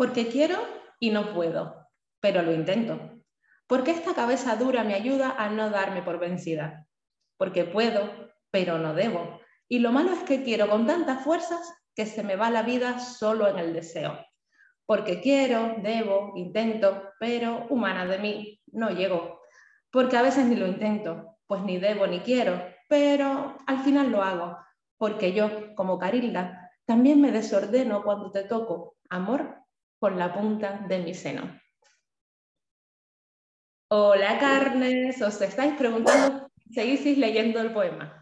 Porque quiero y no puedo, pero lo intento. Porque esta cabeza dura me ayuda a no darme por vencida. Porque puedo, pero no debo. Y lo malo es que quiero con tantas fuerzas que se me va la vida solo en el deseo. Porque quiero, debo, intento, pero humana de mí no llego. Porque a veces ni lo intento, pues ni debo ni quiero, pero al final lo hago. Porque yo, como Carilda, también me desordeno cuando te toco, amor, con la punta de mi seno. Hola carnes, os estáis preguntando, ¿seguís leyendo el poema?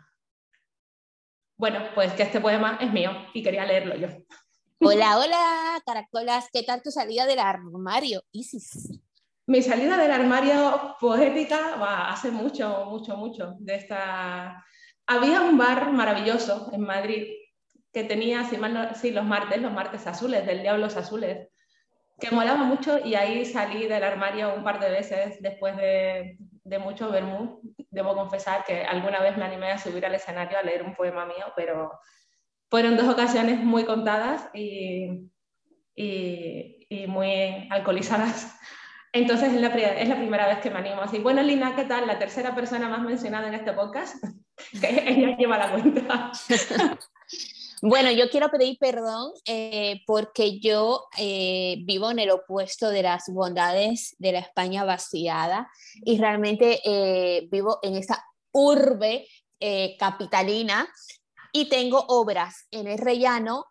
Bueno, pues que este poema es mío y quería leerlo yo. Hola, hola, caracolas, ¿qué tal tu salida del armario, Isis? Mi salida del armario poética va hace mucho, mucho, mucho. De esta... Había un bar maravilloso en Madrid que tenía, si mal sí, los martes, los martes azules, del Diablos Azules, que molaba mucho y ahí salí del armario un par de veces después de, de mucho vermú. Debo confesar que alguna vez me animé a subir al escenario a leer un poema mío, pero fueron dos ocasiones muy contadas y, y, muy alcoholizadas. Entonces es la, es la, primera vez que me animo así. Bueno, Lina, ¿qué tal? La tercera persona más mencionada en este podcast. ella lleva la cuenta. Bueno, yo quiero pedir perdón eh, porque yo eh, vivo en el opuesto de las bondades de la España vaciada y realmente eh, vivo en esta urbe capitalina y tengo obras en el rellano,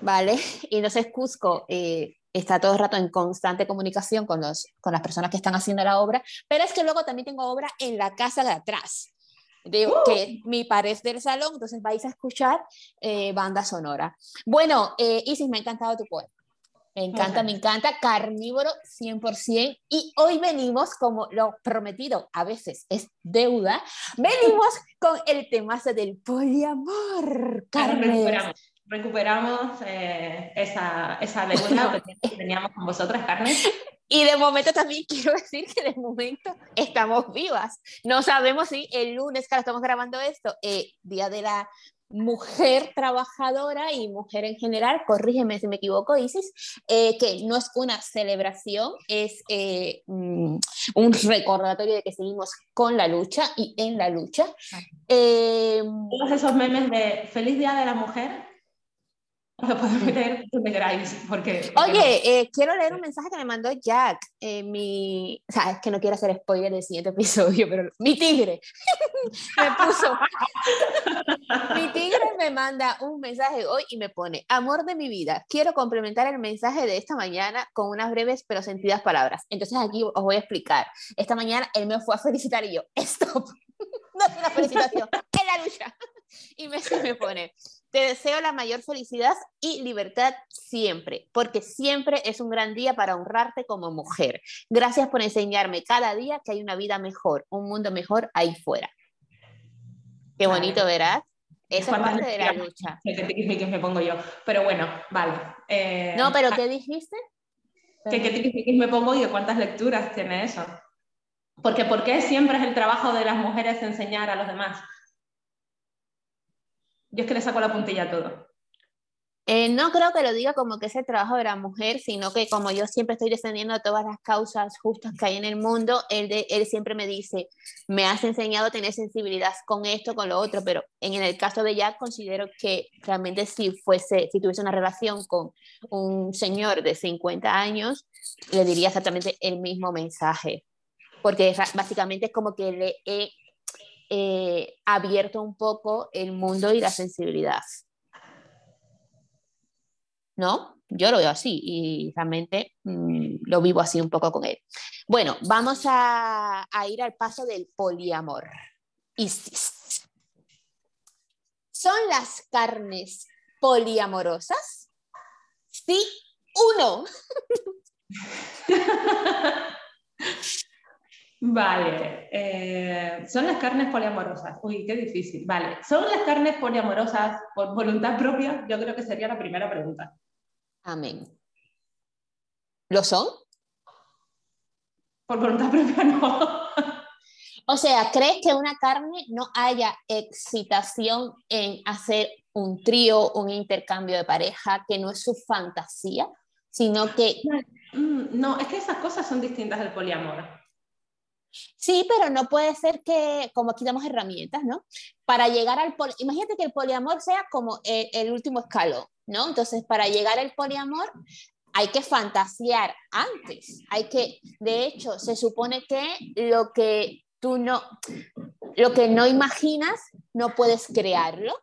¿vale? Y entonces Cusco está todo el rato en constante comunicación con, los, con las personas que están haciendo la obra, pero es que luego también tengo obra en la casa de atrás de, que ¡Uh! mi pared del salón, entonces vais a escuchar eh, banda sonora. Bueno, eh, Isis, me ha encantado tu poema. Me encanta, me encanta, carnívoro 100%. Y hoy venimos, como lo prometido a veces es deuda, venimos con el tema del poliamor. Recuperamos, recuperamos eh, esa, esa deuda que teníamos con vosotras, Carmen. Y de momento también quiero decir que de momento estamos vivas. No sabemos si el lunes que estamos grabando esto, eh, Día de la Mujer Trabajadora y Mujer en general, corrígeme si me equivoco, Isis, eh, que no es una celebración, es eh, mm, un recordatorio de que seguimos con la lucha y en la lucha. Todos esos memes de Feliz Día de la Mujer porque... Oye, eh, quiero leer un mensaje que me mandó Jack. Eh, mi... O sea, es que no quiero hacer spoiler del siguiente episodio, pero mi tigre me puso... mi tigre me manda un mensaje hoy y me pone, amor de mi vida, quiero complementar el mensaje de esta mañana con unas breves pero sentidas palabras. Entonces aquí os voy a explicar. Esta mañana él me fue a felicitar y yo, stop, no es una felicitación, es la lucha. Y me, me pone, te deseo la mayor felicidad y libertad siempre, porque siempre es un gran día para honrarte como mujer. Gracias por enseñarme cada día que hay una vida mejor, un mundo mejor ahí fuera. Qué bonito, ¿verdad? Esa es parte de la lucha. Que me pongo yo. Pero bueno, vale. Eh, no, pero ¿qué dijiste? Que qué me pongo y de cuántas lecturas tiene eso. Porque ¿por qué siempre es el trabajo de las mujeres enseñar a los demás? Yo es que le saco la puntilla a todo. Eh, no creo que lo diga como que es el trabajo de la mujer, sino que como yo siempre estoy defendiendo todas las causas justas que hay en el mundo, él, de, él siempre me dice, me has enseñado a tener sensibilidad con esto, con lo otro, pero en el caso de Jack considero que realmente si fuese, si tuviese una relación con un señor de 50 años, le diría exactamente el mismo mensaje, porque básicamente es como que le he eh, abierto un poco el mundo y la sensibilidad. ¿No? Yo lo veo así y realmente mm, lo vivo así un poco con él. Bueno, vamos a, ir al paso del poliamor. ¿Son las carnes poliamorosas? Sí, uno. Vale, eh, son las carnes poliamorosas. Uy, qué difícil. Vale, ¿son las carnes poliamorosas por voluntad propia? Yo creo que sería la primera pregunta. Amén. ¿Lo son? Por voluntad propia no. O sea, ¿crees que una carne no haya excitación en hacer un trío, un intercambio de pareja, que no es su fantasía? sino que... Mm, no, es que esas cosas son distintas del poliamor. Sí, pero no puede ser que, como aquí damos herramientas, ¿no? Para llegar al imagínate que el poliamor sea como el, el, último escalón, ¿no? Entonces, para llegar al poliamor hay que fantasear antes, hay que, de hecho, se supone que lo que tú no, lo que no imaginas, no puedes crearlo,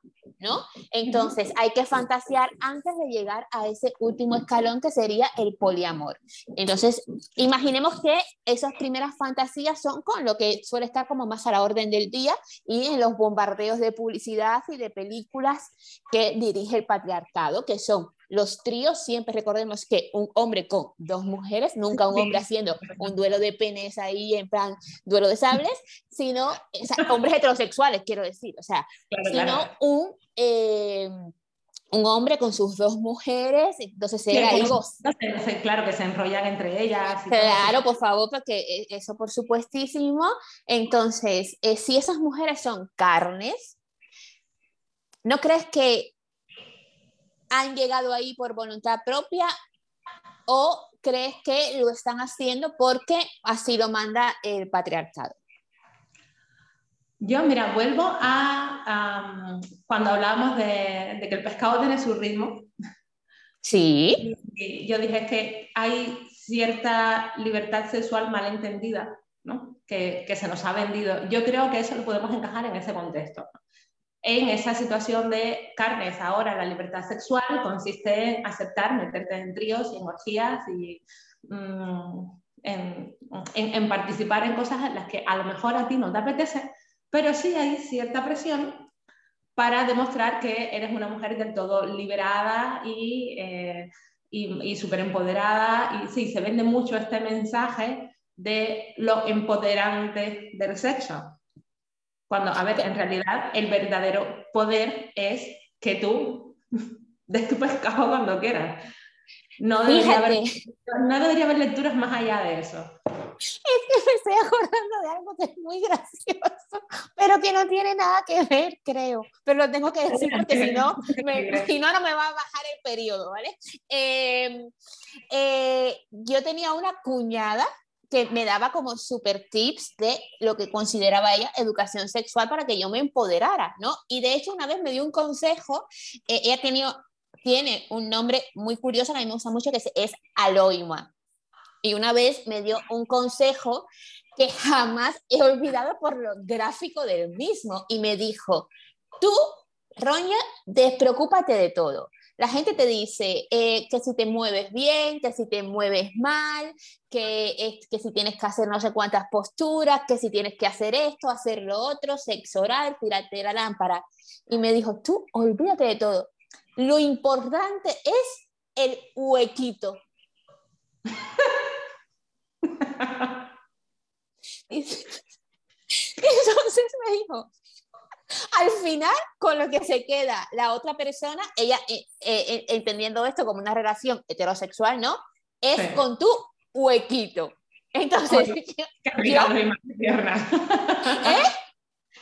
¿no? Entonces hay que fantasear antes de llegar a ese último escalón que sería el poliamor. Entonces, imaginemos que esas primeras fantasías son con lo que suele estar como más a la orden del día y en los bombardeos de publicidad y de películas que dirige el patriarcado, que son los tríos, siempre recordemos que un hombre con dos mujeres, nunca un hombre haciendo un duelo de penes ahí en plan duelo de sables, sino hombres heterosexuales, quiero decir, o sea, sino un... Eh, un hombre con sus dos mujeres, entonces era algo... Claro, que se enrollan entre ellas. claro, por favor, porque e, eso por supuestísimo. Entonces, eh, si esas mujeres son carnes, ¿no crees que han llegado ahí por voluntad propia o crees que lo están haciendo porque así lo manda el patriarcado? Yo, mira, vuelvo a cuando hablábamos de, que el pescado tiene su ritmo. Sí. yo dije que hay cierta libertad sexual malentendida, ¿no? que, que, se nos ha vendido. Yo creo que eso lo podemos encajar en ese contexto en esa situación de carnes. Ahora la libertad sexual consiste en aceptar meterte en tríos y en orgías y mm, en, participar en cosas en las que a lo mejor a ti no te apetece, pero sí hay cierta presión para demostrar que eres una mujer del todo liberada y, eh, y, y súper empoderada. Y sí, se vende mucho este mensaje de lo empoderante del sexo. Cuando, a ver, en realidad el verdadero poder es que tú des tu pescado cuando quieras. No debería, haber, no debería haber lecturas más allá de eso. Es que me estoy acordando de algo que es muy gracioso, pero que no tiene nada que ver, creo. Pero lo tengo que decir porque si no, si no, no me va a bajar el periodo, ¿vale? Eh, eh, yo tenía una cuñada que me daba como super tips de lo que consideraba ella educación sexual para que yo me empoderara, ¿no? Y de hecho una vez me dio un consejo, eh, ella tenido, tiene un nombre muy curioso, a mí me gusta mucho, que es Aloima. Y una vez me dio un consejo que jamás he olvidado por lo gráfico del mismo y me dijo, tú, Roña, despreocúpate de todo. La gente te dice eh, que si te mueves bien, que si te mueves mal, que, que si tienes que hacer no sé cuántas posturas, que si tienes que hacer esto, hacer lo otro, sexo oral, tirarte la lámpara. Y me dijo, tú olvídate de todo. Lo importante es el huequito. Entonces me dijo, al final, con lo que se queda la otra persona, ella eh, eh, eh, entendiendo esto como una relación heterosexual, ¿no? Es con tu huequito. Entonces, qué rica, qué tierna. ¿Eh?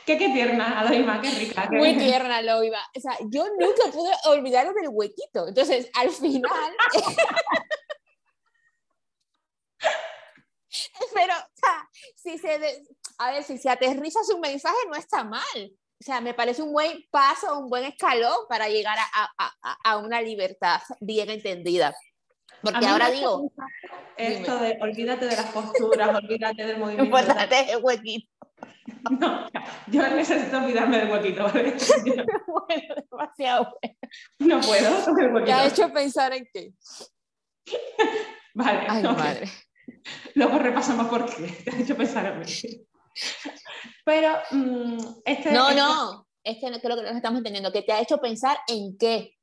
Qué, qué tierna, qué rica. Muy tierna, Aloima. O sea, yo nunca pude olvidarme del huequito. Entonces, al final... Pero, o sea, si se, a ver, si se aterriza su mensaje, no está mal o sea, me parece un buen paso, un buen escalón para llegar a, a, a una libertad bien entendida. Porque ahora digo... Esto de olvídate de las posturas, olvídate del movimiento. Olvídate del huequito. No, yo necesito olvidarme del huequito, ¿vale? bueno, demasiado bueno. No puedo. ¿Te ha hecho pensar en qué? vale. Ay, madre. Luego repasamos por qué. Te ha hecho pensar en qué. Pero mm, este, No, este no, es que creo que nos estamos entendiendo, que te ha hecho pensar en qué.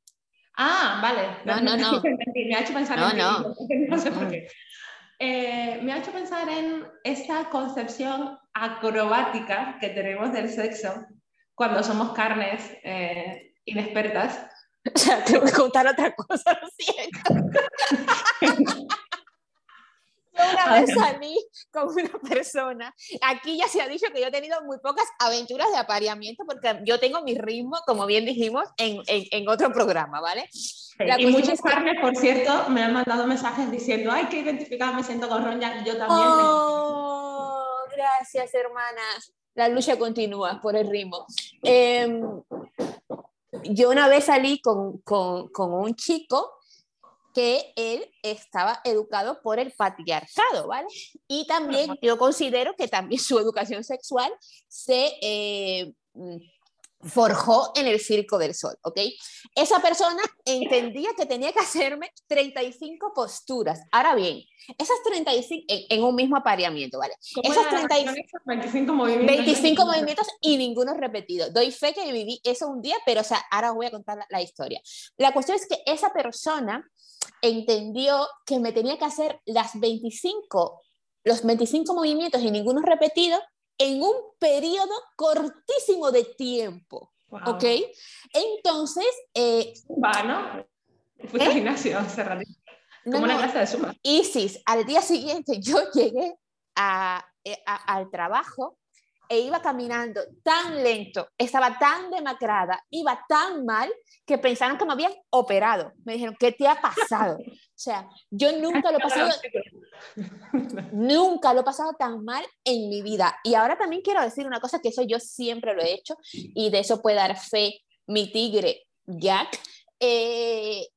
Ah, vale. No, no, no. Me ha hecho pensar no, en no. no sé por qué. Eh, me ha hecho pensar en esta concepción acrobática que tenemos del sexo cuando somos carnes eh, inexpertas. O sea, tengo que contar otra cosa, lo siento. Una vez salí con una persona. Aquí ya se ha dicho que yo he tenido muy pocas aventuras de apareamiento porque yo tengo mi ritmo, como bien dijimos, en, en, otro programa, ¿vale? y muchos carnes, por cierto, me han mandado mensajes diciendo, ay, que identificada me siento con Ronja, yo también. Oh, gracias, hermanas. La lucha continúa por el ritmo. Em, yo una vez salí con, con, con un chico que él estaba educado por el patriarcado, ¿vale? Y también yo considero que también su educación sexual se eh, forjó en el Circo del Sol, ¿ok? Esa persona entendía que tenía que hacerme 35 posturas. Ahora bien, esas 35 en, un mismo apareamiento, ¿vale? Esas 35, 25 movimientos. 25 movimientos y ninguno repetido. Doy fe que viví eso un día, pero o sea, ahora voy a contar la historia. La cuestión es que esa persona entendió que me tenía que hacer las 25, los 25 movimientos y ninguno repetido en un periodo cortísimo de tiempo. ¿Ok? Entonces... Eh, Va, ¿no? Fue ¿eh? gimnasio hace Como una clase de suma. Isis, al día siguiente yo llegué a, eh, al trabajo e iba caminando tan lento, estaba tan demacrada, iba tan mal que pensaron que me habían operado. Me dijeron, ¿qué te ha pasado? O sea, yo nunca lo he pasado, nunca lo he pasado tan mal en mi vida. Y ahora también quiero decir una cosa que eso yo siempre lo he hecho y de eso puede dar fe mi tigre Jack. Eh,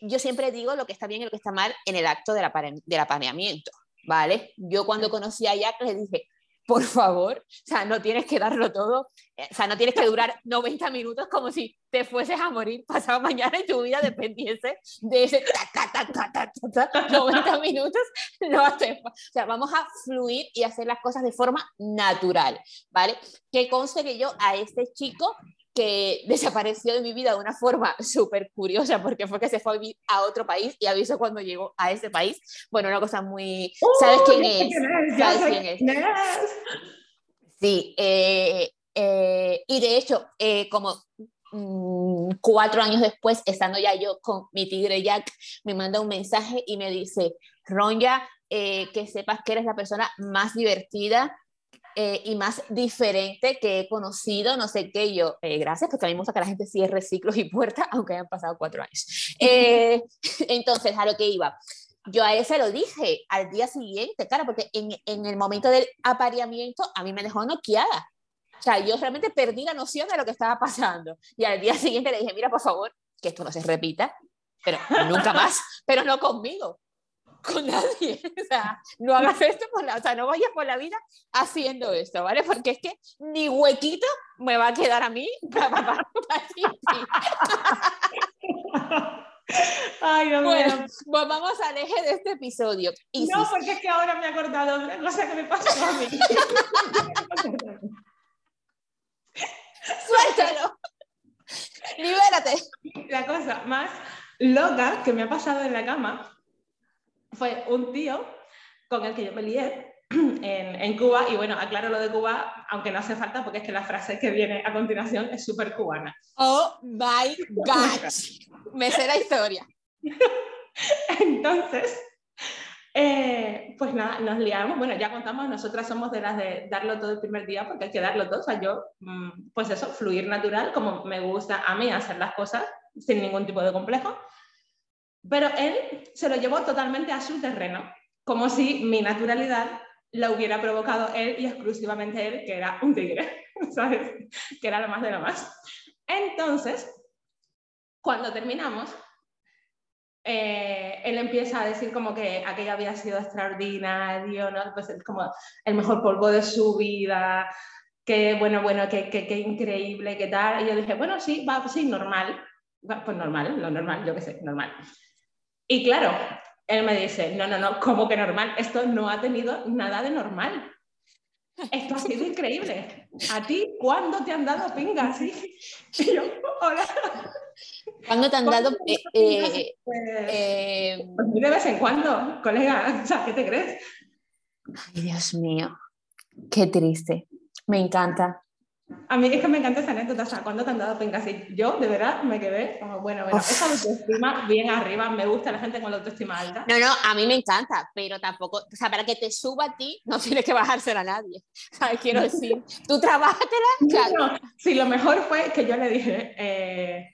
yo siempre digo lo que está bien y lo que está mal en el acto del, del apareamiento, ¿vale? Yo cuando conocí a Jack le dije, por favor, o sea, no tienes que darlo todo, eh, o sea, no tienes que durar 90 minutos como si te fueses a morir pasado mañana y tu vida dependiese de ese 90 minutos, no hace, o sea, vamos a fluir y hacer las cosas de forma natural, ¿vale? Que conste que yo a este chico que desapareció de mi vida de una forma súper curiosa porque fue que se fue a vivir a otro país y aviso cuando llegó a ese país. Bueno, una cosa muy... ¿Sabes quién es? ¿Sabes quién es? Sí, eh, eh, y de hecho, eh, como mm, cuatro años después, estando ya yo con mi tigre Jack, me manda un mensaje y me dice, Ronja, que sepas que eres la persona más divertida eh, y más diferente que he conocido, no sé qué, yo, eh, gracias, porque a mí me gusta que la gente cierre ciclos y puertas, aunque hayan pasado cuatro años. Eh, entonces, a lo que iba. Yo a ese lo dije al día siguiente, claro, porque en, en el momento del apareamiento a mí me dejó noqueada. O sea, yo realmente perdí la noción de lo que estaba pasando. Y al día siguiente le dije, mira, por favor, que esto no se repita, pero nunca más, pero no conmigo con nadie. O sea, no hagas esto por la, o sea, no vayas por la vida haciendo esto, ¿vale? Porque es que ni huequito me va a quedar a mí para, Ay, Dios bueno, pues vamos al eje de este episodio. No, porque es que ahora me he acordado de una cosa que me pasó a mí. Suéltalo. Libérate. La cosa más loca que me ha pasado en la cama fue un tío con el que yo me lié en, en, Cuba, y bueno, aclaro lo de Cuba, aunque no hace falta, porque es que la frase que viene a continuación es súper cubana. Oh my God, me sé la historia. Entonces, eh, pues nada, nos liamos, bueno, ya contamos, nosotras somos de las de darlo todo el primer día, porque hay que darlo todo, o sea, yo, mm, pues eso, fluir natural, como me gusta a mí hacer las cosas sin ningún tipo de complejo. Pero él se lo llevó totalmente a su terreno, como si mi naturalidad la hubiera provocado él y exclusivamente él, que era un tigre, ¿sabes? Que era lo más de lo más. Entonces, cuando terminamos, eh, él empieza a decir como que aquello había sido extraordinario, ¿no? Pues es como el mejor polvo de su vida, que bueno, bueno, que, que, que increíble, que tal. Y yo dije, bueno, sí, va, sí, normal. Pues normal, lo normal, yo qué sé, normal. Y claro, él me dice, no, no, no, ¿cómo que normal? Esto no ha tenido nada de normal. Esto ha sido increíble. ¿A ti cuándo te han dado pingas? Y yo, hola. ¿Cuándo te han dado? Eh, eh, pues, eh, pues, de vez en cuando, colega. O sea, ¿qué te crees? Ay, Dios mío. Qué triste. Me encanta. A mí es que me encanta esa anécdota, o sea, cuando te han dado pinga así, yo de verdad me quedé como, bueno, bueno, esa autoestima bien arriba, me gusta la gente con la autoestima alta. No, no, a mí me encanta, pero tampoco, o sea, para que te suba a ti, no tienes que bajárselo a nadie, ¿sabes? Quiero decir, tú trabájatela, claro. sí, lo mejor fue que yo le dije, eh,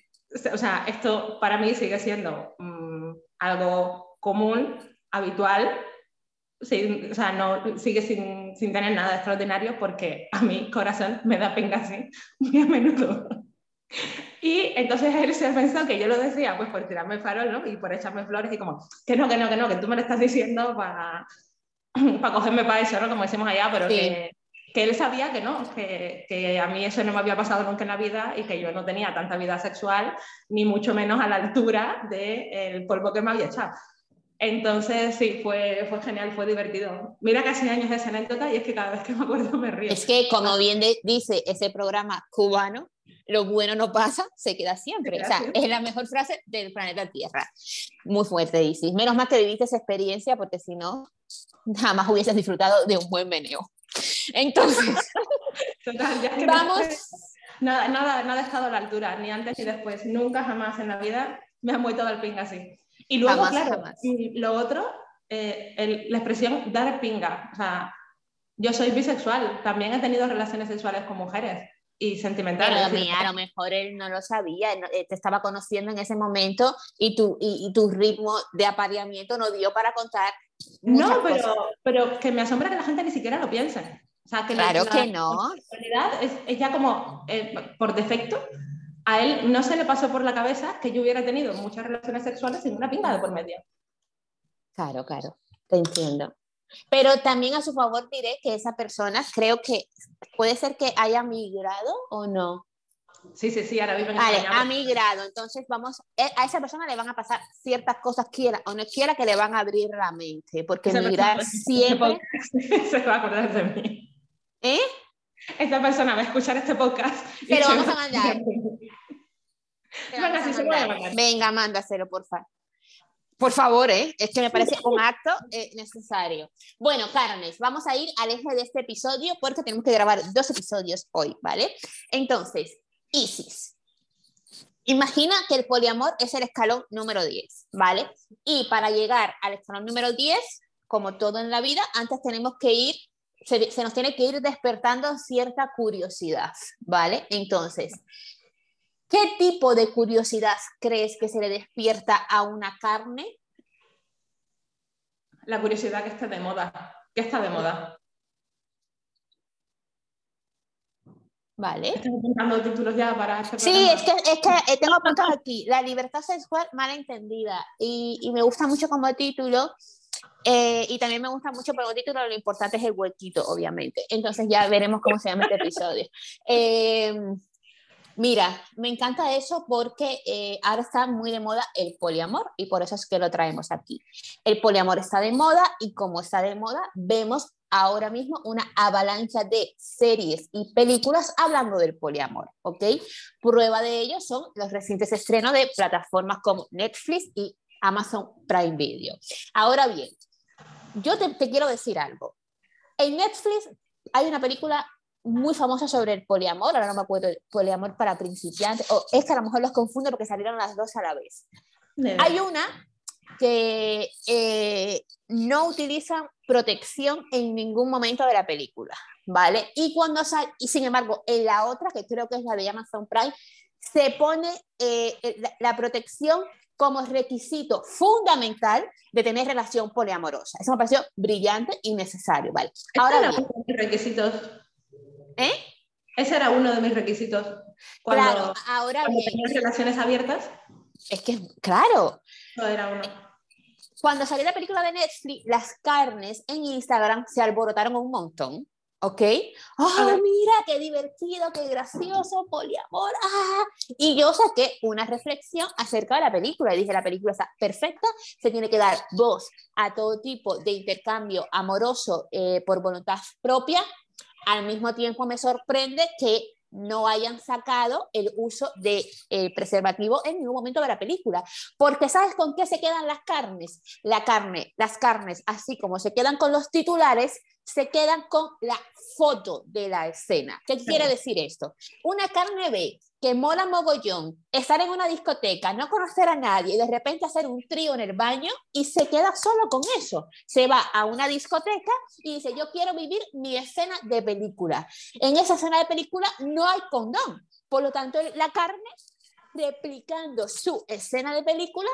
o sea, esto para mí sigue siendo mm, algo común, habitual, o sea, no, sigue sin, sin, tener nada extraordinario porque a mi corazón me da pena así muy a menudo. Y entonces él se pensado que yo lo decía pues por tirarme el farol ¿no? y por echarme flores y como, que no, que no, que no, que tú me lo estás diciendo para, para cogerme para eso, ¿no? como decimos allá, pero que, que, él sabía que no, que, que, a mí eso no me había pasado nunca en la vida y que yo no tenía tanta vida sexual, ni mucho menos a la altura del polvo que me había echado. Entonces, sí, fue, fue genial, fue divertido. Mira casi años de esa anécdota y es que cada vez que me acuerdo me río. Es que, como bien dice ese programa cubano, lo bueno no pasa, se queda siempre. o sea, es la mejor frase del planeta Tierra. Muy fuerte, Isis. Menos mal que viviste esa experiencia, porque si no, jamás hubieses disfrutado de un buen meneo. Entonces, vamos. nada, nada, nada ha estado a la altura, ni antes ni después. Nunca jamás en la vida me han vuelto al ping así. Y luego, claro, lo otro, eh, la expresión dar pinga. O sea, yo soy bisexual, también he tenido relaciones sexuales con mujeres y sentimentales. Pero mira, a lo mejor él no lo sabía, eh, te estaba conociendo en ese momento y tu, y, tu ritmo de apareamiento no dio para contar. No, pero, pero que me asombra que la gente ni siquiera lo piense. O sea, que claro que no. En realidad es, es ya como eh, por defecto a él no se le pasó por la cabeza que yo hubiera tenido muchas relaciones sexuales sin una pinga de por medio. Claro, claro, te entiendo. Pero también a su favor diré que esa persona creo que puede ser que haya migrado o no. Sí, sí, sí, ahora vive en vale, ha migrado. Entonces, vamos, eh, a esa persona le van a pasar ciertas cosas, quiera o no quiera, que le van a abrir la mente, porque migrar siempre... Se va a acordar de mí. ¿Eh? Esta persona va a escuchar este podcast. Pero vamos a mandar. Venga, se puede Venga, mándaselo, por favor. Por favor, ¿eh? es que me parece un acto eh, necesario. Bueno, Carnes, vamos a ir al eje de este episodio porque tenemos que grabar dos episodios hoy, ¿vale? Entonces, Isis. Imagina que el poliamor es el escalón número 10, ¿vale? Y para llegar al escalón número 10, como todo en la vida, antes tenemos que ir se, nos tiene que ir despertando cierta curiosidad, ¿vale? Entonces, ¿qué tipo de curiosidad crees que se le despierta a una carne? La curiosidad que está de moda. ¿Qué está de moda? Vale. Estoy apuntando títulos ya para este Sí, es que, es que eh, tengo apuntado aquí, la libertad sexual mal entendida. Y, y me gusta mucho como título eh, y también me gusta mucho pero el título, lo importante es el huequito, obviamente. Entonces ya veremos cómo se llama este episodio. Eh, mira, me encanta eso porque eh, ahora está muy de moda el poliamor y por eso es que lo traemos aquí. El poliamor está de moda y como está de moda, vemos ahora mismo una avalancha de series y películas hablando del poliamor, ¿ok? Prueba de ello son los recientes estrenos de plataformas como Netflix y Amazon Prime Video. Ahora bien, yo te, quiero decir algo. En Netflix hay una película muy famosa sobre el poliamor, ahora no me acuerdo, poliamor para principiantes, o es que a lo mejor los confundo porque salieron las dos a la vez. Hay una que eh, no utiliza protección en ningún momento de la película, ¿vale? Y cuando sale, y sin embargo, en la otra, que creo que es la de Amazon Prime, se pone eh, la protección como requisito fundamental de tener relación poliamorosa. Eso me pareció brillante y necesario, ¿vale? Ahora era uno de mis requisitos. ¿Eh? Ese era uno de mis requisitos. Cuando, claro, ahora cuando tenías relaciones abiertas. Es que, claro. No era uno. Cuando salió la película de Netflix, las carnes en Instagram se alborotaron un montón. ¿Ok? ¡Oh, mira, qué divertido, qué gracioso, poliamor! ¡Ah! Y yo saqué una reflexión acerca de la película y dije, la película está perfecta, se tiene que dar voz a todo tipo de intercambio amoroso eh, por voluntad propia. Al mismo tiempo me sorprende que no hayan sacado el uso de eh, preservativo en ningún momento de la película. Porque ¿sabes con qué se quedan las carnes? La carne, las carnes, así como se quedan con los titulares, se quedan con la foto de la escena. ¿Qué quiere decir esto? Una carne B que mola mogollón, estar en una discoteca, no conocer a nadie y de repente hacer un trío en el baño y se queda solo con eso. Se va a una discoteca y dice, yo quiero vivir mi escena de película. En esa escena de película no hay condón. Por lo tanto, la carne, replicando su escena de película,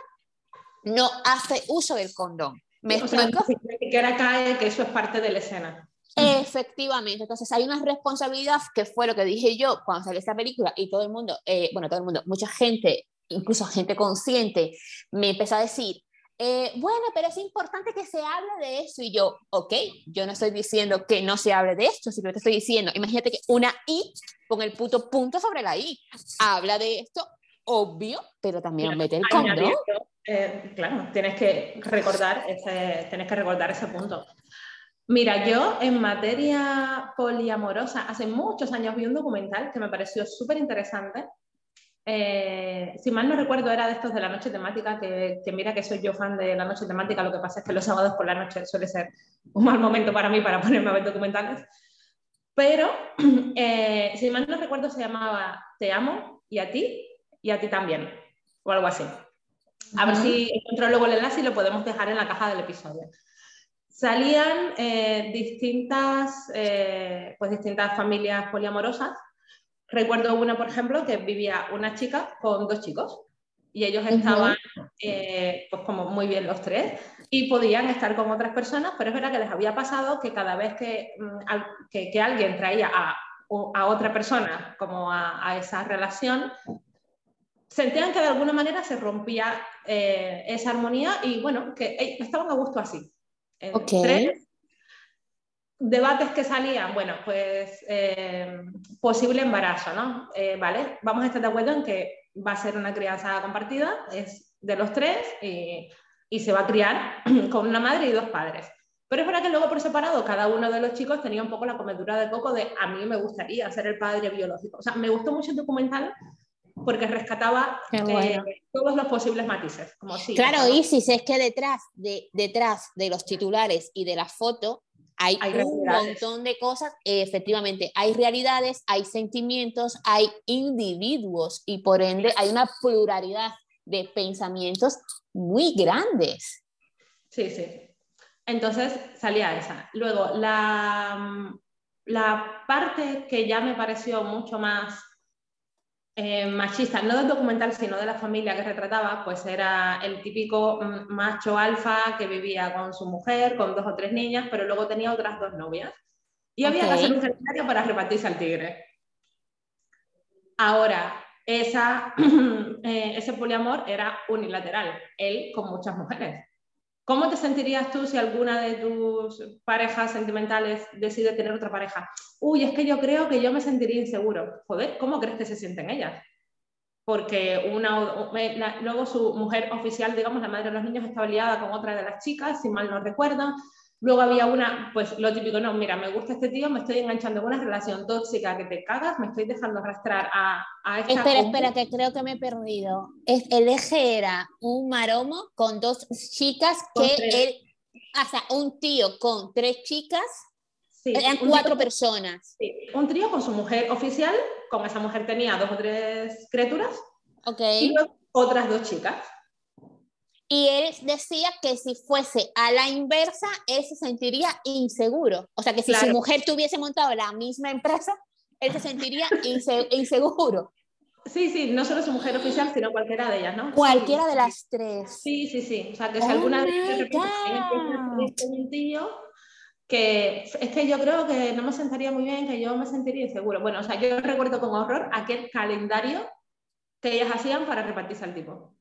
no hace uso del condón. ¿Me explico? que ahora cae que eso es parte de la escena. Efectivamente, entonces hay una responsabilidad que fue lo que dije yo cuando salió esta película y todo el mundo, eh, bueno, todo el mundo, mucha gente, incluso gente consciente, me empezó a decir, eh, bueno, pero es importante que se hable de eso. Y yo, ok, yo no estoy diciendo que no se hable de esto, simplemente estoy diciendo, imagínate que una I con el puto punto sobre la I habla de esto, obvio, pero también mete el condón. Eh, claro, tienes que recordar ese, tienes que recordar ese punto. Mira, yo en materia poliamorosa, hace muchos años vi un documental que me pareció súper interesante. Eh, si mal no recuerdo, era de estos de la noche temática, que, mira que soy yo fan de la noche temática, lo que pasa es que los sábados por la noche suele ser un mal momento para mí para ponerme a ver documentales. Pero, eh, si mal no recuerdo, se llamaba Te amo y a ti y a ti también, o algo así. A ver si encuentro luego el enlace y lo podemos dejar en la caja del episodio. Salían eh, distintas, eh, pues distintas familias poliamorosas. Recuerdo una, por ejemplo, que vivía una chica con dos chicos y ellos estaban eh, pues como muy bien los tres y podían estar con otras personas, pero es verdad que les había pasado que cada vez que, mm, que, alguien traía a, a, otra persona como a, a, esa relación, sentían que de alguna manera se rompía eh, esa armonía y bueno, que estaban a gusto así. Tres debates que salían, bueno, pues eh, posible embarazo, ¿no? Eh, vale, vamos a estar de acuerdo en que va a ser una crianza compartida, es de los tres y, y se va a criar con una madre y dos padres. Pero es verdad que luego por separado cada uno de los chicos tenía un poco la comedura de coco de a mí me gustaría ser el padre biológico. O sea, me gustó mucho el documental porque rescataba eh, todos los posibles matices. Como claro, Isis, es que detrás de, detrás de los titulares y de la foto hay, un montón de cosas, efectivamente, hay realidades, hay sentimientos, hay individuos y por ende hay una pluralidad de pensamientos muy grandes. Sí, sí. Entonces salía esa. Luego, la, la parte que ya me pareció mucho más eh, machista, no del documental, sino de la familia que retrataba, pues era el típico mm, macho alfa que vivía con su mujer, con dos o tres niñas, pero luego tenía otras dos novias. Y había que hacer un seminario para repartirse al tigre. Ahora, esa, eh, ese poliamor era unilateral, él con muchas mujeres. ¿Cómo te sentirías tú si alguna de tus parejas sentimentales decide tener otra pareja? Uy, es que yo creo que yo me sentiría inseguro. Joder, ¿cómo crees que se sienten ellas? Porque una, luego su mujer oficial, digamos, la madre de los niños, estaba liada con otra de las chicas, si mal no recuerdo. Luego había una, pues lo típico, no, mira, me gusta este tío, me estoy enganchando con una relación tóxica que te cagas, me estoy dejando arrastrar a, a esta... Espera, espera, que creo que me he perdido. el eje era un maromo con dos chicas que él, o sea, un tío con tres chicas, sí, eran cuatro personas. Sí, un trío con su mujer oficial, con esa mujer tenía dos o tres criaturas, okay. y luego otras dos chicas. Y él decía que si fuese a la inversa, él se sentiría inseguro. O sea, que si su mujer tuviese montado la misma empresa, él se sentiría inseguro. Sí, sí, no solo su mujer oficial, sino cualquiera de ellas, ¿no? Cualquiera de las tres. Sí, sí, sí. O sea, que si alguna vez un tío que es que yo creo que no me sentaría muy bien, que yo me sentiría inseguro. Bueno, o sea, yo recuerdo con horror aquel calendario que ellas hacían para repartirse al tipo.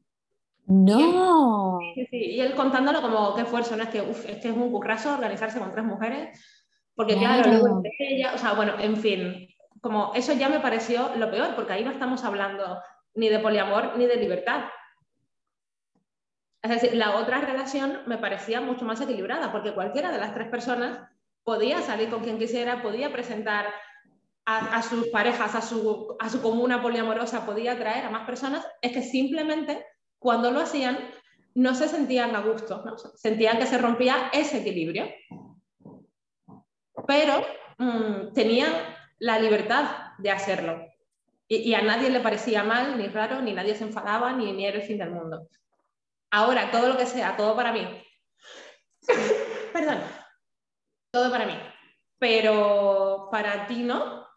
No. Y él, sí, Y él contándolo como qué esfuerzo, ¿no? Es que, uf, es que es un currazo organizarse con tres mujeres, porque claro, luego ella, o sea, bueno, en fin, como eso ya me pareció lo peor, porque ahí no estamos hablando ni de poliamor ni de libertad. Es decir, la otra relación me parecía mucho más equilibrada, porque cualquiera de las tres personas podía salir con quien quisiera, podía presentar a, a sus parejas, a su, a su comuna poliamorosa, podía atraer a más personas, es que simplemente cuando lo hacían no se sentían a gusto, sentían que se rompía ese equilibrio. pero mm, tenían la libertad de hacerlo. Y, a nadie le parecía mal, ni raro, ni nadie se enfadaba, ni, ni era el fin del mundo. Ahora, todo lo que sea, todo para mí. Perdón. Todo para mí. Pero para ti no.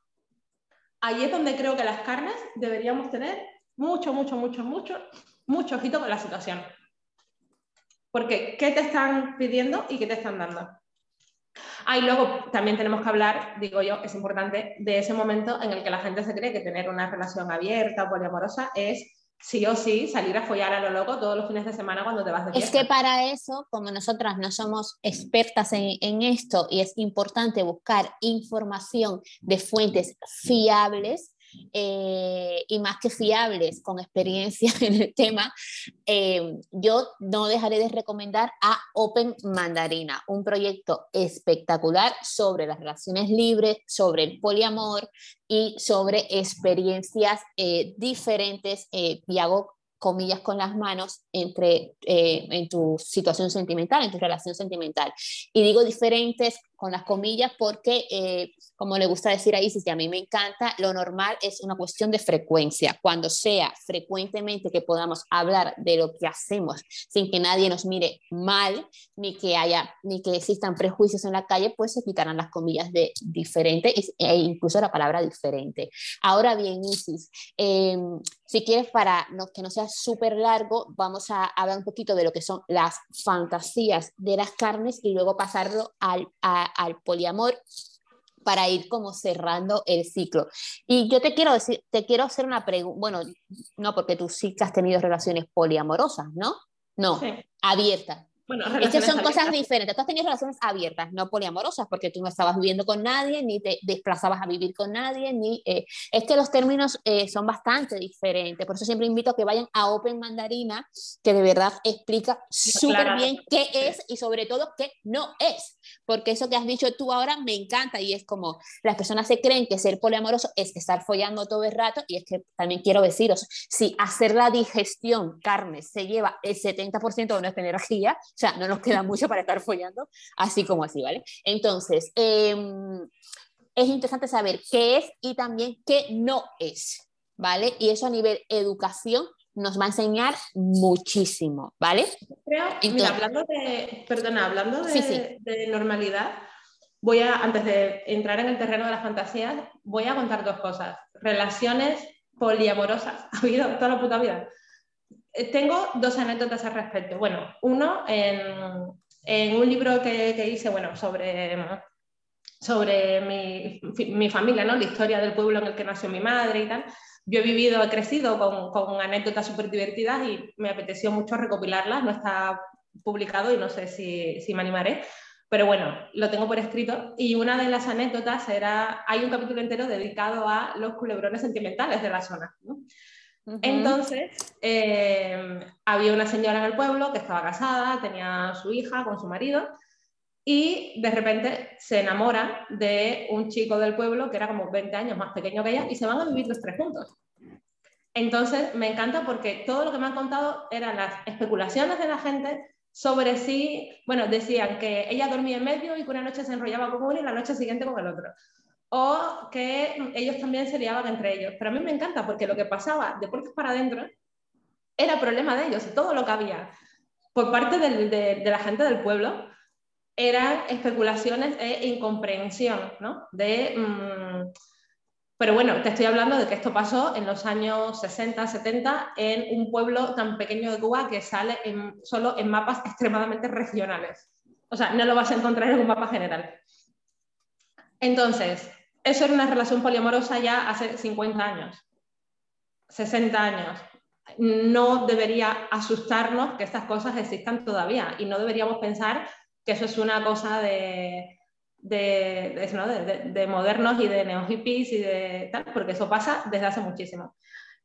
Ahí es donde creo que las carnes deberíamos tener mucho, mucho, mucho, mucho, mucho ojito con la situación. Porque, ¿qué te están pidiendo y qué te están dando? Ah, y luego también tenemos que hablar, digo yo, es importante, de ese momento en el que la gente se cree que tener una relación abierta o poliamorosa es sí o sí salir a follar a lo loco todos los fines de semana cuando te vas de fiesta. Es que para eso, como nosotras no somos expertas en, en, esto y es importante buscar información de fuentes fiables, eh, y más que fiables, con experiencia en el tema, eh, yo no dejaré de recomendar a Open Mandarina, un proyecto espectacular sobre las relaciones libres, sobre el poliamor y sobre experiencias eh, diferentes. y hago comillas con las manos entre, en tu situación sentimental, en tu relación sentimental. Y digo diferentes con las comillas porque, eh, como le gusta decir a Isis, y a mí me encanta, lo normal es una cuestión de frecuencia. Cuando sea frecuentemente que podamos hablar de lo que hacemos sin que nadie nos mire mal, ni que haya, ni que existan prejuicios en la calle, pues se quitarán las comillas de diferente e incluso la palabra diferente. Ahora bien, Isis, em, si quieres, para no, que no sea súper largo, vamos a hablar un poquito de lo que son las fantasías de las carnes y luego pasarlo al, a, al poliamor para ir como cerrando el ciclo. Y yo te quiero decir, te quiero hacer una pregunta, bueno, no porque tú sí que has tenido relaciones poliamorosas, ¿no? No, abiertas. Bueno, es que son cosas diferentes. Tú has tenido relaciones abiertas, no poliamorosas, porque tú no estabas viviendo con nadie, ni te desplazabas a vivir con nadie, ni... Eh, es que los términos eh, son bastante diferentes. Por eso siempre invito a que vayan a Open Mandarina, que de verdad explica súper bien qué es y sobre todo qué no es. Porque eso que has dicho tú ahora me encanta y es como las personas se creen que ser poliamoroso es estar follando todo el rato y es que también quiero deciros, si hacer la digestión, carne, se lleva el 70% de nuestra energía, sea, no nos queda mucho para estar follando, así como así, ¿vale? Entonces, em, es interesante saber qué es y también qué no es, ¿vale? Y eso a nivel educación nos va a enseñar muchísimo, ¿vale? Creo, mira, hablando de, perdona, hablando de, de, normalidad, voy a, antes de entrar en el terreno de las fantasías, voy a contar dos cosas. Relaciones poliamorosas, ha habido toda la puta vida. Eh, tengo dos anécdotas al respecto. Bueno, uno en, un libro que, hice, bueno, sobre, sobre mi, mi, familia, ¿no? La historia del pueblo en el que nació mi madre y tal. Yo he vivido, he crecido con, con anécdotas súper divertidas y me apeteció mucho recopilarlas. No está publicado y no sé si, si me animaré. Pero bueno, lo tengo por escrito. Y una de las anécdotas era, hay un capítulo entero dedicado a los culebrones sentimentales de la zona. ¿no? Entonces, eh, había una señora en el pueblo que estaba casada, tenía su hija con su marido y de repente se enamora de un chico del pueblo que era como 20 años más pequeño que ella y se van a vivir los tres juntos. Entonces, me encanta porque todo lo que me han contado eran las especulaciones de la gente sobre si, bueno, decían que ella dormía en medio y que una noche se enrollaba con uno y la noche siguiente con el otro o que ellos también se liaban entre ellos. Pero a mí me encanta porque lo que pasaba de puertas para adentro era problema de ellos todo lo que había por parte de, la gente del pueblo eran especulaciones e incomprensión, ¿no? De, mm, pero bueno, te estoy hablando de que esto pasó en los años 60, 70 en un pueblo tan pequeño de Cuba que sale solo en mapas extremadamente regionales. O sea, no lo vas a encontrar en un mapa general. Entonces, eso era una relación poliamorosa ya hace 50 años, 60 años. No debería asustarnos que estas cosas existan todavía y no deberíamos pensar que eso es una cosa de, de, modernos y de neo hippies y de tal, porque eso pasa desde hace muchísimo.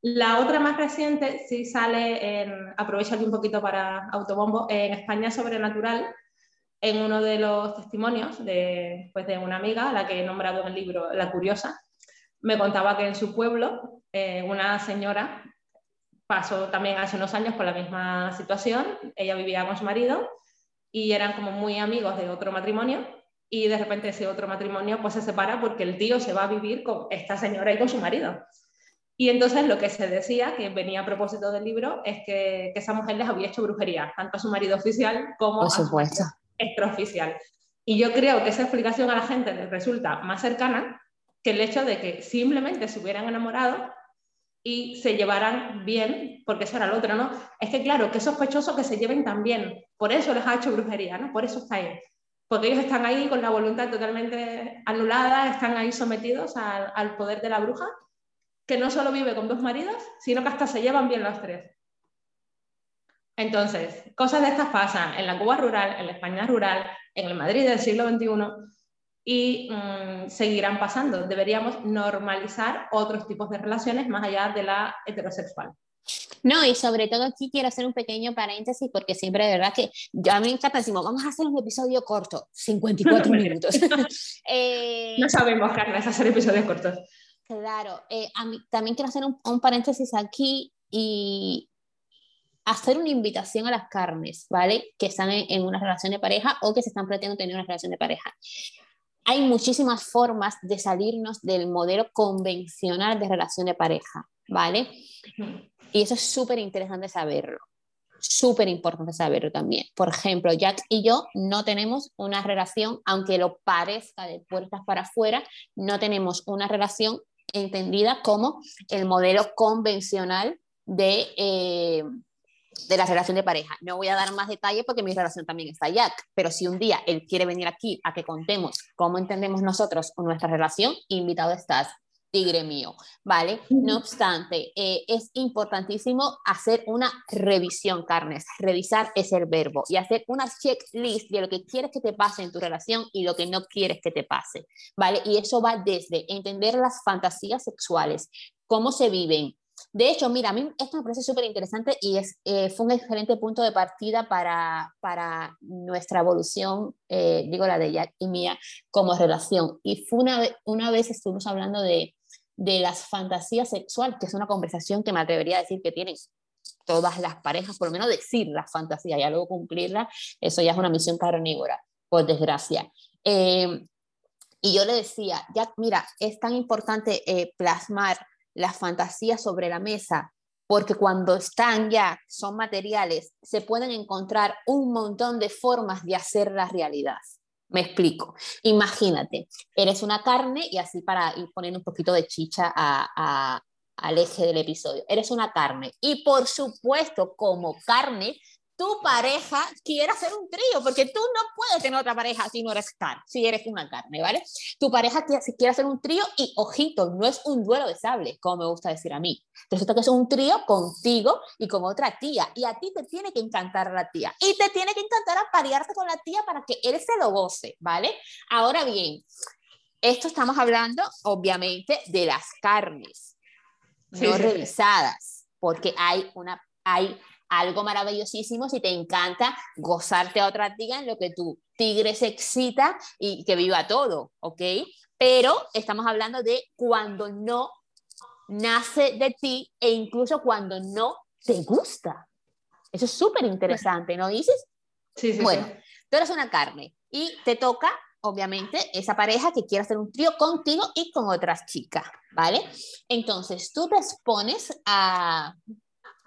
La otra más reciente sí sale en, aprovecho aquí un poquito para autobombo, en España Sobrenatural, en uno de los testimonios de, pues de una amiga, la que he nombrado en el libro La Curiosa, me contaba que en su pueblo eh, una señora pasó también hace unos años por la misma situación, ella vivía con su marido y eran como muy amigos de otro matrimonio y de repente ese otro matrimonio pues se separa porque el tío se va a vivir con esta señora y con su marido. Y entonces lo que se decía, que venía a propósito del libro, es que, esa mujer les había hecho brujería, tanto a su marido oficial como a su extraoficial. Y yo creo que esa explicación a la gente les resulta más cercana que el hecho de que simplemente se hubieran enamorado y se llevaran bien, porque eso era lo otro, ¿no? Es que claro, que sospechoso que se lleven tan bien, por eso les ha hecho brujería, ¿no? Por eso está ahí. Porque ellos están ahí con la voluntad totalmente anulada, están ahí sometidos al, al poder de la bruja, que no solo vive con dos maridos, sino que hasta se llevan bien los tres. Entonces, cosas de estas pasan en la Cuba rural, en la España rural, en el Madrid del siglo XXI y mm, seguirán pasando. Deberíamos normalizar otros tipos de relaciones más allá de la heterosexual. No, y sobre todo aquí quiero hacer un pequeño paréntesis porque siempre de verdad que yo a mí me encanta decimos, vamos a hacer un episodio corto, 54 minutos. eh, no sabemos, Carlos, hacer episodios cortos. Claro, eh, a mí, también quiero hacer un, un, paréntesis aquí y hacer una invitación a las carnes, ¿vale? Que están en, en una relación de pareja o que se están planteando tener una relación de pareja hay muchísimas formas de salirnos del modelo convencional de relación de pareja, ¿vale? Y eso es súper interesante saberlo, súper importante saberlo también. Por ejemplo, Jack y yo no tenemos una relación, aunque lo parezca de puertas para afuera, no tenemos una relación entendida como el modelo convencional de... Eh, de la relación de pareja. No voy a dar más detalles porque mi relación también está Jack, pero si un día él quiere venir aquí a que contemos cómo entendemos nosotros nuestra relación, invitado estás, tigre mío, ¿vale? No obstante, eh, es importantísimo hacer una revisión, Carnes. Revisar es el verbo y hacer una checklist de lo que quieres que te pase en tu relación y lo que no quieres que te pase, ¿vale? Y eso va desde entender las fantasías sexuales, cómo se viven, de hecho, mira, a mí esto me parece súper interesante y es, eh, fue un excelente punto de partida para, para nuestra evolución, eh, digo la de Jack y mía, como relación. Y fue una, una vez estuvimos hablando de, de las fantasías sexuales, que es una conversación que me atrevería a decir que tienen todas las parejas, por lo menos decir las fantasías y luego cumplirlas, eso ya es una misión carnívora, por desgracia. Eh, y yo le decía, Jack, mira, es tan importante plasmar las fantasías sobre la mesa, porque cuando están ya, son materiales, se pueden encontrar un montón de formas de hacer la realidad. Me explico. Imagínate, eres una carne y así para ir poniendo un poquito de chicha al eje del episodio. Eres una carne y por supuesto como carne tu pareja quiere hacer un trío, porque tú no puedes tener otra pareja si no eres carne, si eres una carne, ¿vale? Tu pareja quiere hacer un trío y, ojito, no es un duelo de sable, como me gusta decir a mí. Resulta que es un trío contigo y con otra tía, y a ti te tiene que encantar la tía, y te tiene que encantar aparearte con la tía para que él se lo goce, ¿vale? Ahora bien, esto estamos hablando, obviamente, de las carnes, no revisadas, porque hay una... Hay algo maravillosísimo si te encanta gozarte a otra tía en lo que tu tigre se excita y que viva todo, ¿ok? Pero estamos hablando de cuando no nace de ti e incluso cuando no te gusta. Eso es súper interesante, ¿no dices? Sí, sí. Bueno, tú eres una carne y te toca, obviamente, esa pareja que quiere hacer un trío contigo y con otras chicas, ¿vale? Entonces, tú te expones a,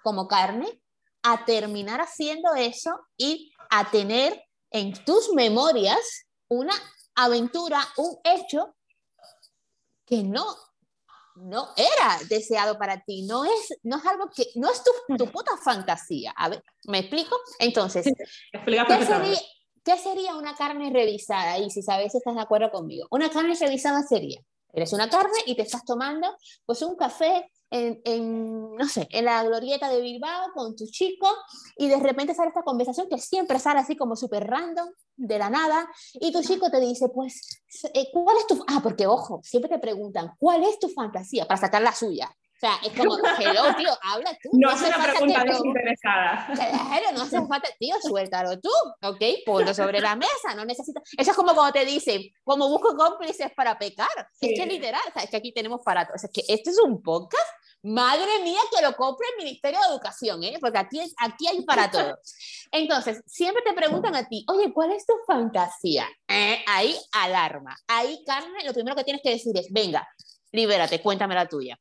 como carne a terminar haciendo eso y a tener en tus memorias una aventura, un hecho que no no era deseado para ti, no es, no es algo que, no es tu, tu puta fantasía. A ver, ¿me explico? Entonces, ¿qué, sería, ¿qué sería una carne revisada? Y si sabes si estás de acuerdo conmigo, una carne revisada sería, eres una carne y te estás tomando pues un café en, no sé, en la glorieta de Bilbao con tu chico y de repente sale esta conversación que siempre sale así como súper random, de la nada, y tu chico te dice, pues, eh, ¿cuál es tu... Ah, porque ojo, siempre te preguntan, ¿cuál es tu fantasía? Para sacar la suya. O sea, es como, hello, tío, habla tú. No, hace una pregunta desinteresada. Claro, no hace falta, tío, suéltalo tú, ¿ok? Ponlo sobre la mesa, no necesitas... Eso es como cuando te dicen, como busco cómplices para pecar. Es que literal, o sea, es que aquí tenemos para. O sea, es que este es un podcast Madre mía, que lo compre el Ministerio de Educación, ¿eh? porque aquí, aquí hay para todo. Entonces, siempre te preguntan a ti, oye, ¿cuál es tu fantasía? Eh, ahí alarma. Ahí, Carmen, lo primero que tienes que decir es, venga, libérate, cuéntame la tuya.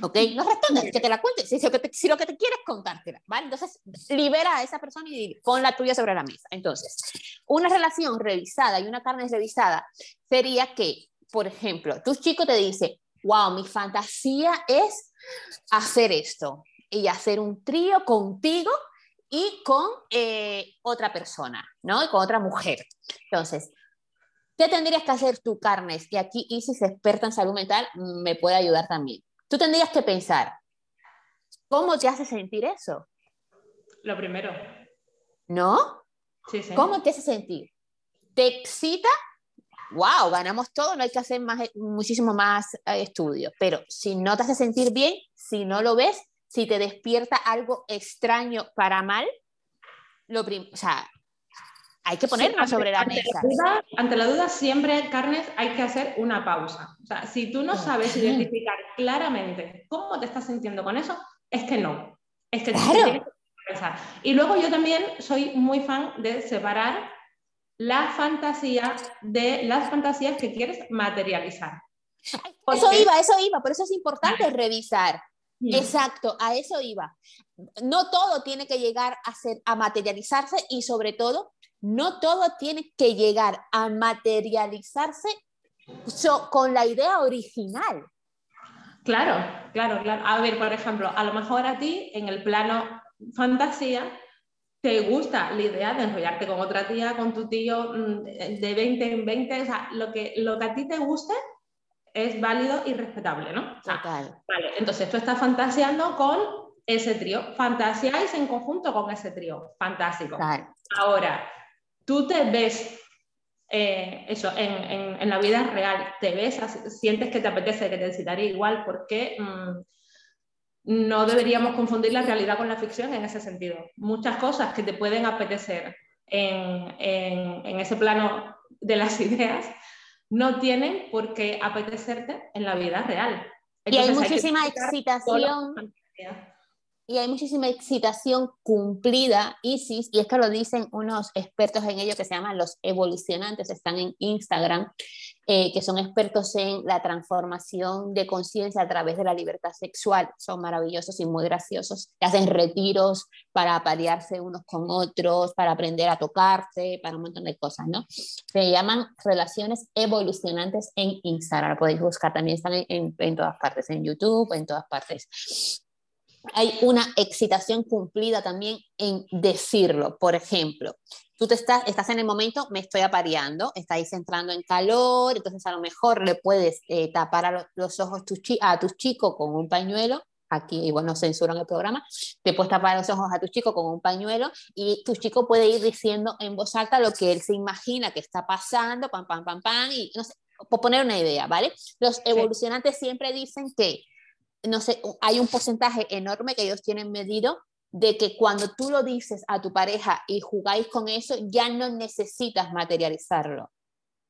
¿Ok? No respondas, que te la cuentes. Si, lo que te, si lo que te quieres contártela, ¿vale? Entonces, libera a esa persona y pon la tuya sobre la mesa. Entonces, una relación revisada y una carne revisada sería que, por ejemplo, tu chico te dice, wow, mi fantasía es hacer esto y hacer un trío contigo y con eh, otra persona, ¿no? Y con otra mujer. Entonces, ¿qué tendrías que hacer tú, Carnes? Y aquí Isis, experta en salud mental, me puede ayudar también. Tú tendrías que pensar, ¿cómo te hace sentir eso? Lo primero. ¿No? Sí, sí. ¿Cómo te hace sentir? ¿Te excita wow, ganamos todo, no hay que hacer más, muchísimo más eh, estudios. Pero si no te hace sentir bien, si no lo ves, si te despierta algo extraño para mal, lo o sea, hay que ponerlo sobre la mesa. ante la duda, siempre, Carnes, hay que hacer una pausa. O sea, si tú no sabes identificar claramente cómo te estás sintiendo con eso, es que no. Es que claro. tienes que pensar. Y luego yo también soy muy fan de separar la fantasía de las fantasías que quieres materializar. Eso iba, eso iba, por eso es importante revisar. Exacto, a eso iba. No todo tiene que llegar a, ser, a materializarse y sobre todo, no todo tiene que llegar a materializarse con la idea original. Claro, claro, claro. A ver, por ejemplo, a lo mejor a ti en el plano fantasía te gusta la idea de enrollarte con otra tía, con tu tío mm, de 20 en 20, o sea, lo que, lo que a ti te guste es válido y respetable, ¿no? Total. Vale, entonces tú estás fantaseando con ese trío, fantaseáis en conjunto con ese trío, fantástico. Ahora, tú te ves eh, eso en, la vida real, te ves, sientes que te apetece, que te necesitaría igual, porque mm, no deberíamos confundir la realidad con la ficción en ese sentido. Muchas cosas que te pueden apetecer en, ese plano de las ideas no tienen por qué apetecerte en la vida real. y hay muchísima excitación y hay muchísima excitación cumplida, Isis, y esto lo dicen unos expertos en ello que se llaman los evolucionantes, están en Instagram, eh, que son expertos en la transformación de conciencia a través de la libertad sexual. Son maravillosos y muy graciosos. hacen retiros para aparearse unos con otros, para aprender a tocarse, para un montón de cosas, ¿no? Se llaman relaciones evolucionantes en Instagram. Podéis buscar también, están en, en todas partes, en YouTube, en todas partes hay una excitación cumplida también en decirlo. Por ejemplo, tú te estás, estás en el momento, me estoy apareando, estáis entrando en calor, entonces a lo mejor le puedes eh, tapar a los ojos a tus chicos con un pañuelo. Aquí, igual no censuran el programa, te puedes tapar los ojos a tu chico con un pañuelo y tu chico puede ir diciendo en voz alta lo que él se imagina que está pasando, pam, pam, pam, pam, y no sé, por poner una idea, ¿vale? Los evolucionantes siempre dicen que no sé, hay un porcentaje enorme que ellos tienen medido de que cuando tú lo dices a tu pareja y jugáis con eso, ya no necesitas materializarlo.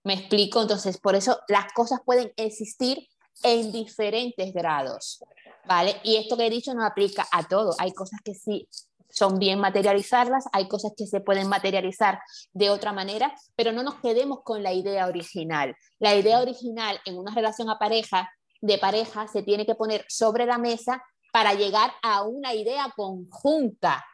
¿Me explico? Entonces, por eso las cosas pueden existir en diferentes grados, ¿vale? Y esto que he dicho no aplica a todo. Hay cosas que sí son bien materializarlas, hay cosas que se pueden materializar de otra manera, pero no nos quedemos con la idea original. La idea original en una relación a pareja de pareja se tiene que poner sobre la mesa para llegar a una idea conjunta.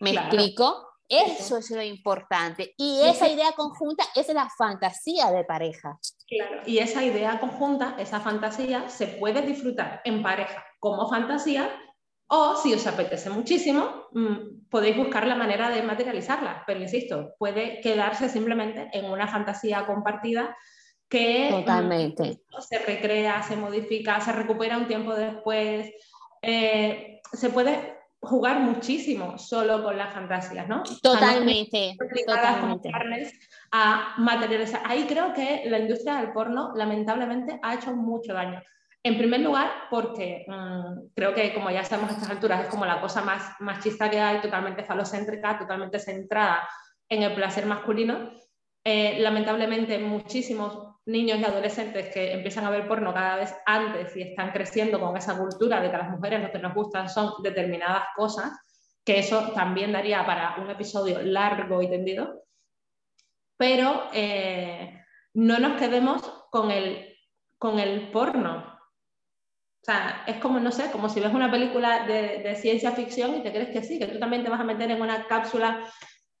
¿Me explico? Eso es lo importante. Y esa idea conjunta es la fantasía de pareja. Claro. Y esa idea conjunta, esa fantasía, se puede disfrutar en pareja como fantasía o si os apetece muchísimo, mm, podéis buscar la manera de materializarla. Pero insisto, puede quedarse simplemente en una fantasía compartida que Totalmente. se recrea, se modifica, se recupera un tiempo después. Eh, se puede jugar muchísimo solo con las fantasías, ¿no? Totalmente. totalmente. A materializar. Ahí creo que la industria del porno lamentablemente ha hecho mucho daño. En primer lugar, porque mm, creo que, como ya sabemos a estas alturas, es como la cosa más machista que hay, totalmente falocéntrica, totalmente centrada en el placer masculino. Eh, lamentablemente, muchísimos niños y adolescentes que empiezan a ver porno cada vez antes y están creciendo con esa cultura de que a las mujeres lo que nos gustan son determinadas cosas, que eso también daría para un episodio largo y tendido, pero eh, no nos quedemos con el, con el porno. O sea, es como, no sé, como si ves una película de, de ciencia ficción y te crees que sí, que tú también te vas a meter en una cápsula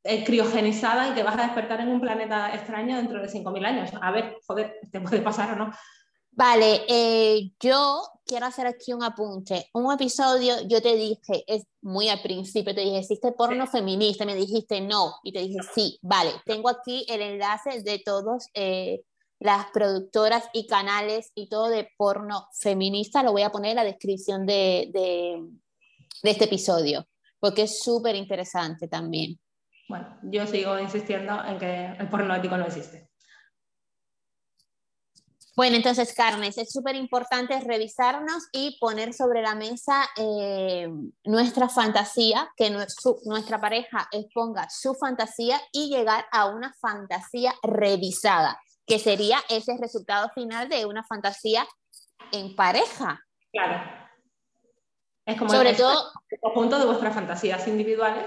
eh, criogenizada y te vas a despertar en un planeta extraño dentro de 5.000 años. A ver, joder, ¿te puede pasar o no? Vale, eh, yo quiero hacer aquí un apunte. Un episodio, yo te dije, es muy al principio, te dije, ¿existe porno feminista? Me dijiste no, y te dije sí, vale. Tengo aquí el enlace de todas eh, las productoras y canales y todo de porno feminista. Lo voy a poner en la descripción de, de este episodio, porque es súper interesante también. Bueno, yo sigo insistiendo en que el porno ético no existe. Bueno, entonces, Carnes, es súper importante revisarnos y poner sobre la mesa eh, nuestra fantasía, que nuestra pareja exponga su fantasía y llegar a una fantasía revisada, que sería ese resultado final de una fantasía en pareja. Claro. Es como sobre todo el conjunto de vuestras fantasías individuales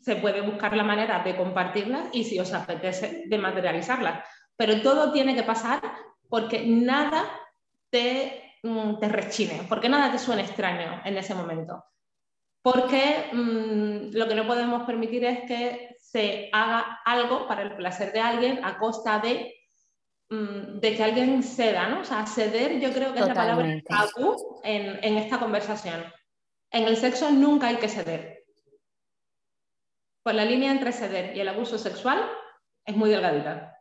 se puede buscar la manera de compartirlas y si os apetece de materializarlas. Pero todo tiene que pasar porque nada te, mm, te rechine, porque nada te suene extraño en ese momento. Porque mm, lo que no podemos permitir es que se haga algo para el placer de alguien a costa de, mm, de que alguien ceda, ¿no? O sea, ceder yo creo que es la palabra tabú en, en esta conversación. En el sexo nunca hay que ceder pues la línea entre ceder y el abuso sexual es muy delgadita.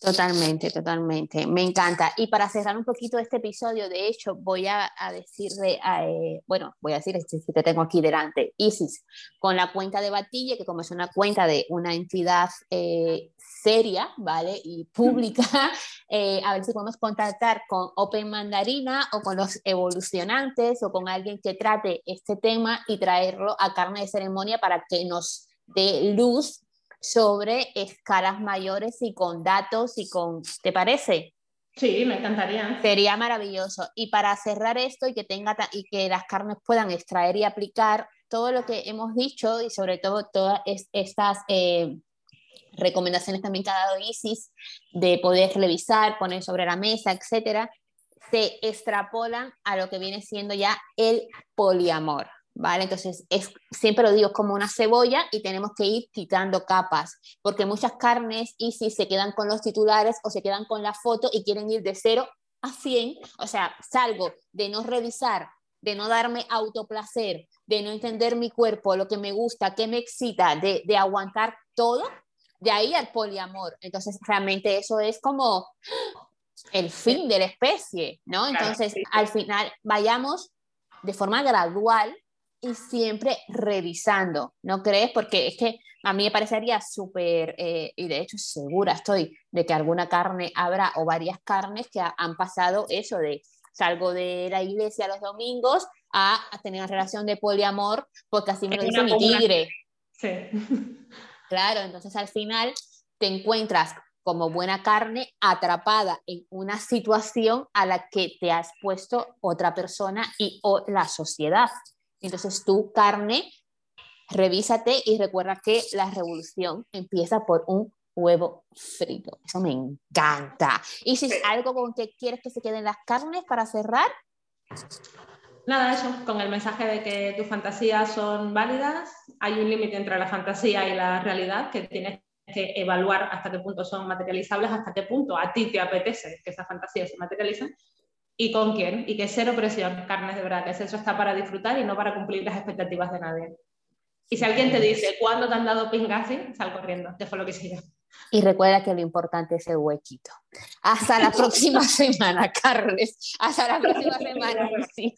Totalmente, totalmente. Me encanta. Y para cerrar un poquito este episodio, de hecho, voy a, decirle, eh, bueno, voy a decir, este, si te tengo aquí delante, Isis, con la cuenta de Batille, que como es una cuenta de una entidad eh, seria, ¿vale? Y pública, eh, a ver si podemos contactar con Open Mandarina o con los evolucionantes o con alguien que trate este tema y traerlo a carne de ceremonia para que nos de luz sobre escalas mayores y con datos y con, ¿te parece? Sí, me encantaría. Sería maravilloso. Y para cerrar esto y que tenga y que las carnes puedan extraer y aplicar todo lo que hemos dicho y sobre todo todas estas eh, recomendaciones también que ha dado Isis de poder revisar, poner sobre la mesa, etcétera, se extrapolan a lo que viene siendo ya el poliamor. ¿Vale? Entonces, es, siempre lo digo, como una cebolla y tenemos que ir quitando capas, porque muchas carnes y si se quedan con los titulares o se quedan con la foto y quieren ir de cero a 100, o sea, salgo de no revisar, de no darme autoplacer, de no entender mi cuerpo, lo que me gusta, qué me excita, de, de aguantar todo, de ahí al poliamor. Entonces, realmente eso es como el fin de la especie, ¿no? Entonces, al final, vayamos de forma gradual y siempre revisando, ¿no crees? Porque es que a mí me parecería súper, eh, y de hecho segura estoy de que alguna carne habrá o varias carnes que han pasado eso de salgo de la iglesia los domingos a, tener una relación de poliamor porque así me lo dice mi tigre. Sí. Claro, entonces al final te encuentras como buena carne atrapada en una situación a la que te has puesto otra persona y o la sociedad. Entonces tu carne, revísate y recuerda que la revolución empieza por un huevo frito. Eso me encanta. ¿Y si es algo con que quieres que se queden las carnes para cerrar? Nada, eso, con el mensaje de que tus fantasías son válidas, hay un límite entre la fantasía y la realidad que tienes que evaluar hasta qué punto son materializables, hasta qué punto a ti te apetece que esas fantasías se materialicen y con quién, y que cero presión, carnes de verdad, que eso está para disfrutar y no para cumplir las expectativas de nadie. Y si alguien te dice, ¿cuándo te han dado pingasi? Sal corriendo, que fue lo que sigue. Y recuerda que lo importante es el huequito. Hasta la próxima semana, Carles. Hasta la próxima semana, sí.